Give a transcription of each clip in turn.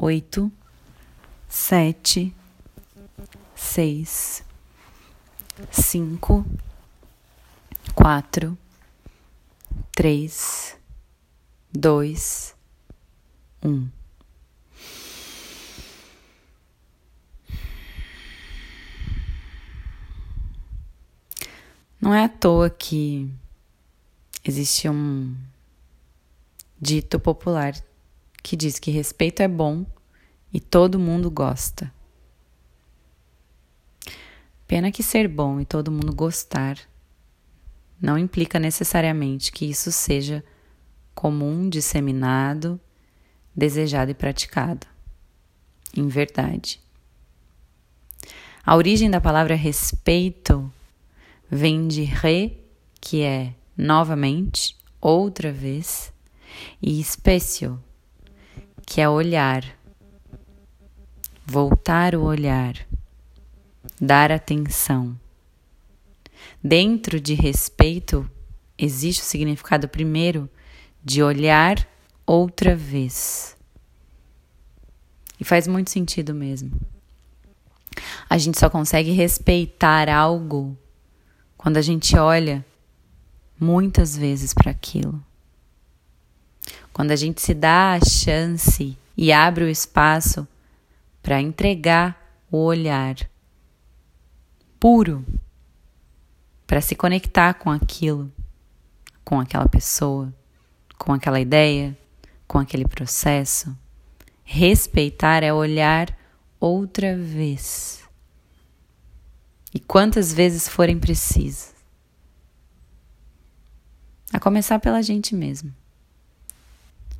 oito, sete, seis, cinco, quatro, três, dois, um. Não é à toa que existe um dito popular que diz que respeito é bom e todo mundo gosta. Pena que ser bom e todo mundo gostar não implica necessariamente que isso seja comum, disseminado, desejado e praticado. Em verdade. A origem da palavra respeito vem de re, que é novamente, outra vez, e espécio, que é olhar, voltar o olhar, dar atenção. Dentro de respeito existe o significado primeiro de olhar outra vez. E faz muito sentido mesmo. A gente só consegue respeitar algo quando a gente olha muitas vezes para aquilo. Quando a gente se dá a chance e abre o espaço para entregar o olhar puro para se conectar com aquilo, com aquela pessoa, com aquela ideia, com aquele processo. Respeitar é olhar outra vez. E quantas vezes forem precisas. A começar pela gente mesmo.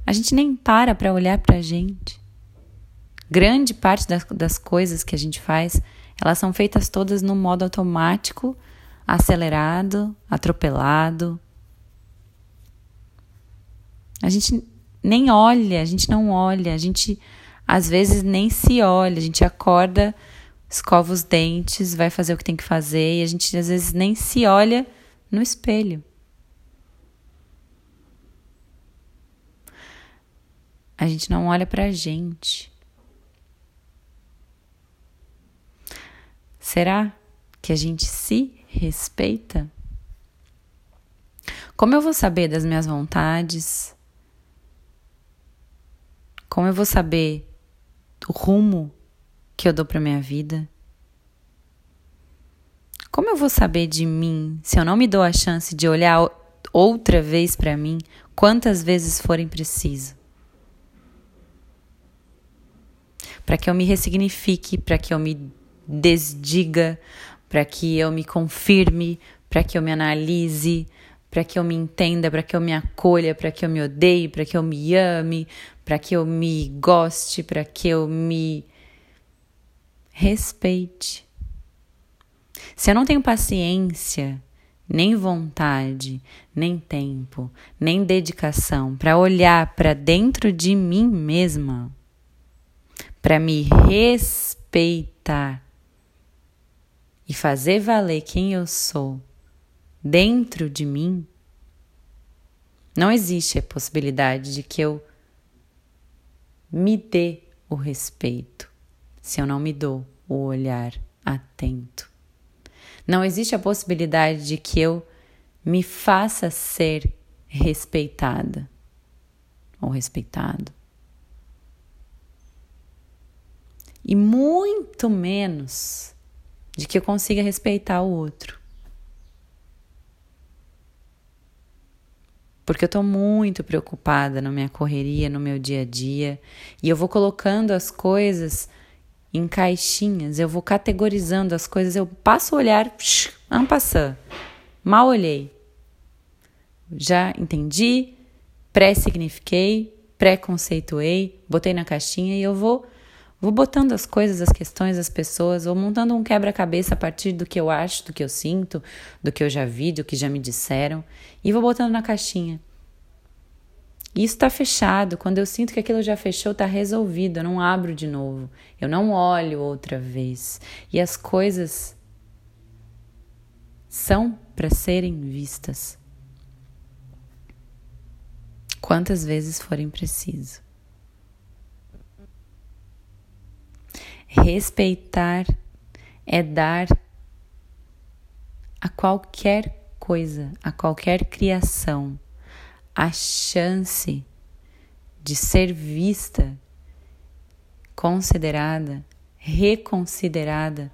A gente nem para para olhar para a gente. Grande parte das, das coisas que a gente faz, elas são feitas todas no modo automático, acelerado, atropelado. A gente nem olha, a gente não olha, a gente às vezes nem se olha, a gente acorda, escova os dentes, vai fazer o que tem que fazer e a gente às vezes nem se olha no espelho. A gente não olha pra gente. Será que a gente se respeita? Como eu vou saber das minhas vontades? Como eu vou saber do rumo que eu dou para minha vida? Como eu vou saber de mim se eu não me dou a chance de olhar outra vez para mim, quantas vezes forem preciso? Para que eu me ressignifique, para que eu me desdiga, para que eu me confirme, para que eu me analise, para que eu me entenda, para que eu me acolha, para que eu me odeie, para que eu me ame, para que eu me goste, para que eu me respeite. Se eu não tenho paciência, nem vontade, nem tempo, nem dedicação para olhar para dentro de mim mesma, para me respeitar e fazer valer quem eu sou dentro de mim, não existe a possibilidade de que eu me dê o respeito se eu não me dou o olhar atento. Não existe a possibilidade de que eu me faça ser respeitada ou respeitado. E muito menos de que eu consiga respeitar o outro. Porque eu estou muito preocupada na minha correria, no meu dia a dia, e eu vou colocando as coisas em caixinhas, eu vou categorizando as coisas, eu passo o olhar, en passant, mal olhei. Já entendi, pré-signifiquei, pré-conceituei, botei na caixinha e eu vou Vou botando as coisas, as questões, as pessoas, vou montando um quebra-cabeça a partir do que eu acho, do que eu sinto, do que eu já vi, do que já me disseram, e vou botando na caixinha. Isso está fechado. Quando eu sinto que aquilo já fechou, está resolvido. Eu não abro de novo. Eu não olho outra vez. E as coisas são para serem vistas. Quantas vezes forem preciso. Respeitar é dar a qualquer coisa, a qualquer criação, a chance de ser vista, considerada, reconsiderada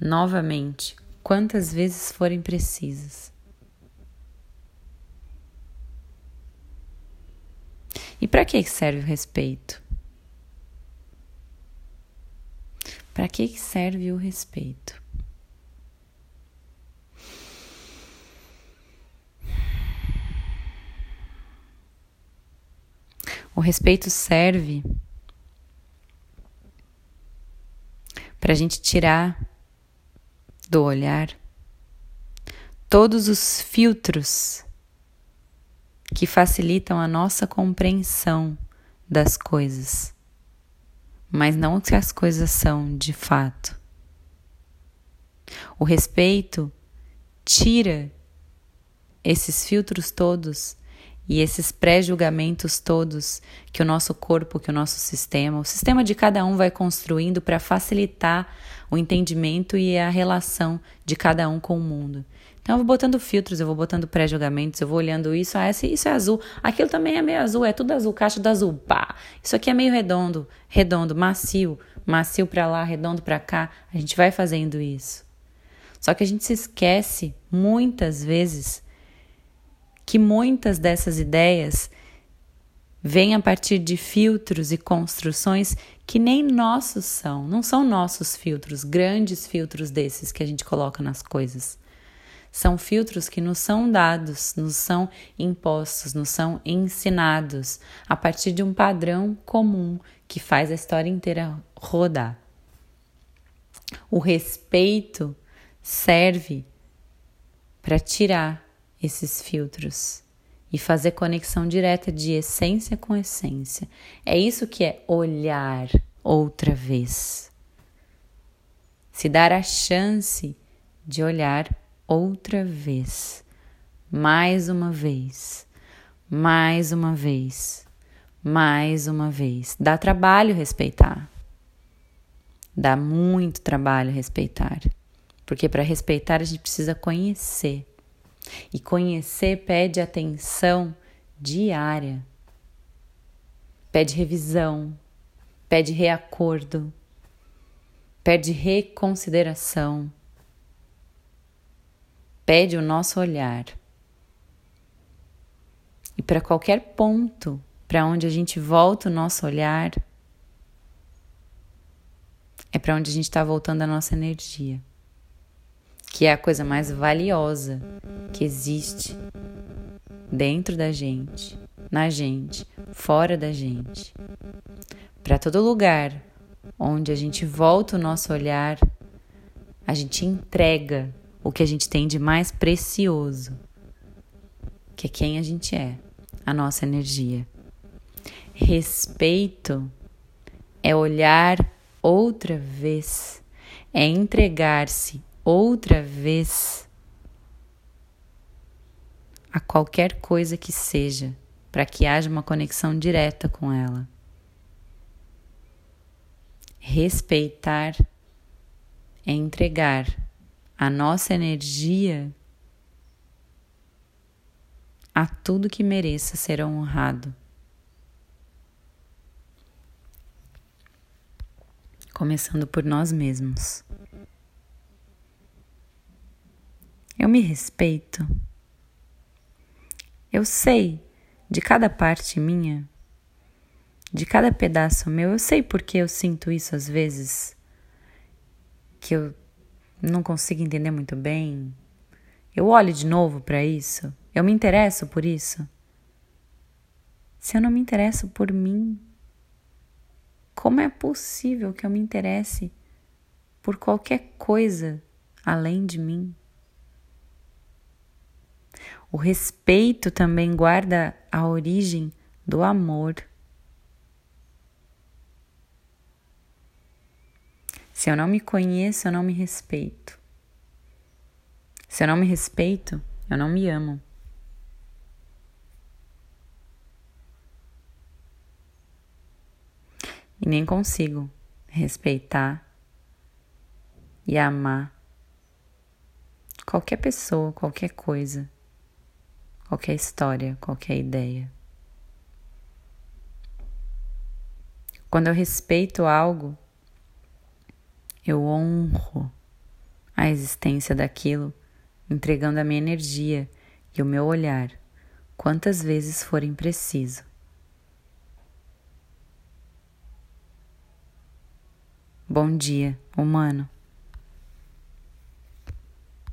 novamente, quantas vezes forem precisas. E para que serve o respeito? Para que serve o respeito? O respeito serve para a gente tirar do olhar todos os filtros que facilitam a nossa compreensão das coisas mas não o que as coisas são de fato. O respeito tira esses filtros todos e esses pré-julgamentos todos que o nosso corpo, que o nosso sistema, o sistema de cada um vai construindo para facilitar o entendimento e a relação de cada um com o mundo. Então eu vou botando filtros, eu vou botando pré-julgamentos, eu vou olhando isso, ah, esse, isso é azul, aquilo também é meio azul, é tudo azul, caixa do azul, pá. Isso aqui é meio redondo, redondo, macio, macio para lá, redondo para cá. A gente vai fazendo isso. Só que a gente se esquece muitas vezes que muitas dessas ideias vêm a partir de filtros e construções que nem nossos são, não são nossos filtros, grandes filtros desses que a gente coloca nas coisas. São filtros que nos são dados, nos são impostos, nos são ensinados a partir de um padrão comum que faz a história inteira rodar. O respeito serve para tirar esses filtros e fazer conexão direta de essência com essência. É isso que é olhar outra vez. Se dar a chance de olhar outra vez, mais uma vez, mais uma vez, mais uma vez. Dá trabalho respeitar. Dá muito trabalho respeitar. Porque para respeitar a gente precisa conhecer. E conhecer pede atenção diária. Pede revisão, pede reacordo, pede reconsideração pede o nosso olhar. E para qualquer ponto para onde a gente volta o nosso olhar, é para onde a gente está voltando a nossa energia, que é a coisa mais valiosa que existe dentro da gente, na gente, fora da gente. Para todo lugar onde a gente volta o nosso olhar, a gente entrega o que a gente tem de mais precioso, que é quem a gente é, a nossa energia. Respeito é olhar outra vez, é entregar-se outra vez a qualquer coisa que seja, para que haja uma conexão direta com ela. Respeitar é entregar a nossa energia a tudo que mereça ser honrado. Começando por nós mesmos. Eu me respeito. Eu sei de cada parte minha, de cada pedaço meu, eu sei porque eu sinto isso às vezes, que eu não consigo entender muito bem. Eu olho de novo para isso? Eu me interesso por isso? Se eu não me interesso por mim, como é possível que eu me interesse por qualquer coisa além de mim? O respeito também guarda a origem do amor. Se eu não me conheço, eu não me respeito. Se eu não me respeito, eu não me amo. E nem consigo respeitar e amar qualquer pessoa, qualquer coisa, qualquer história, qualquer ideia. Quando eu respeito algo, eu honro a existência daquilo, entregando a minha energia e o meu olhar, quantas vezes forem preciso. Bom dia, humano.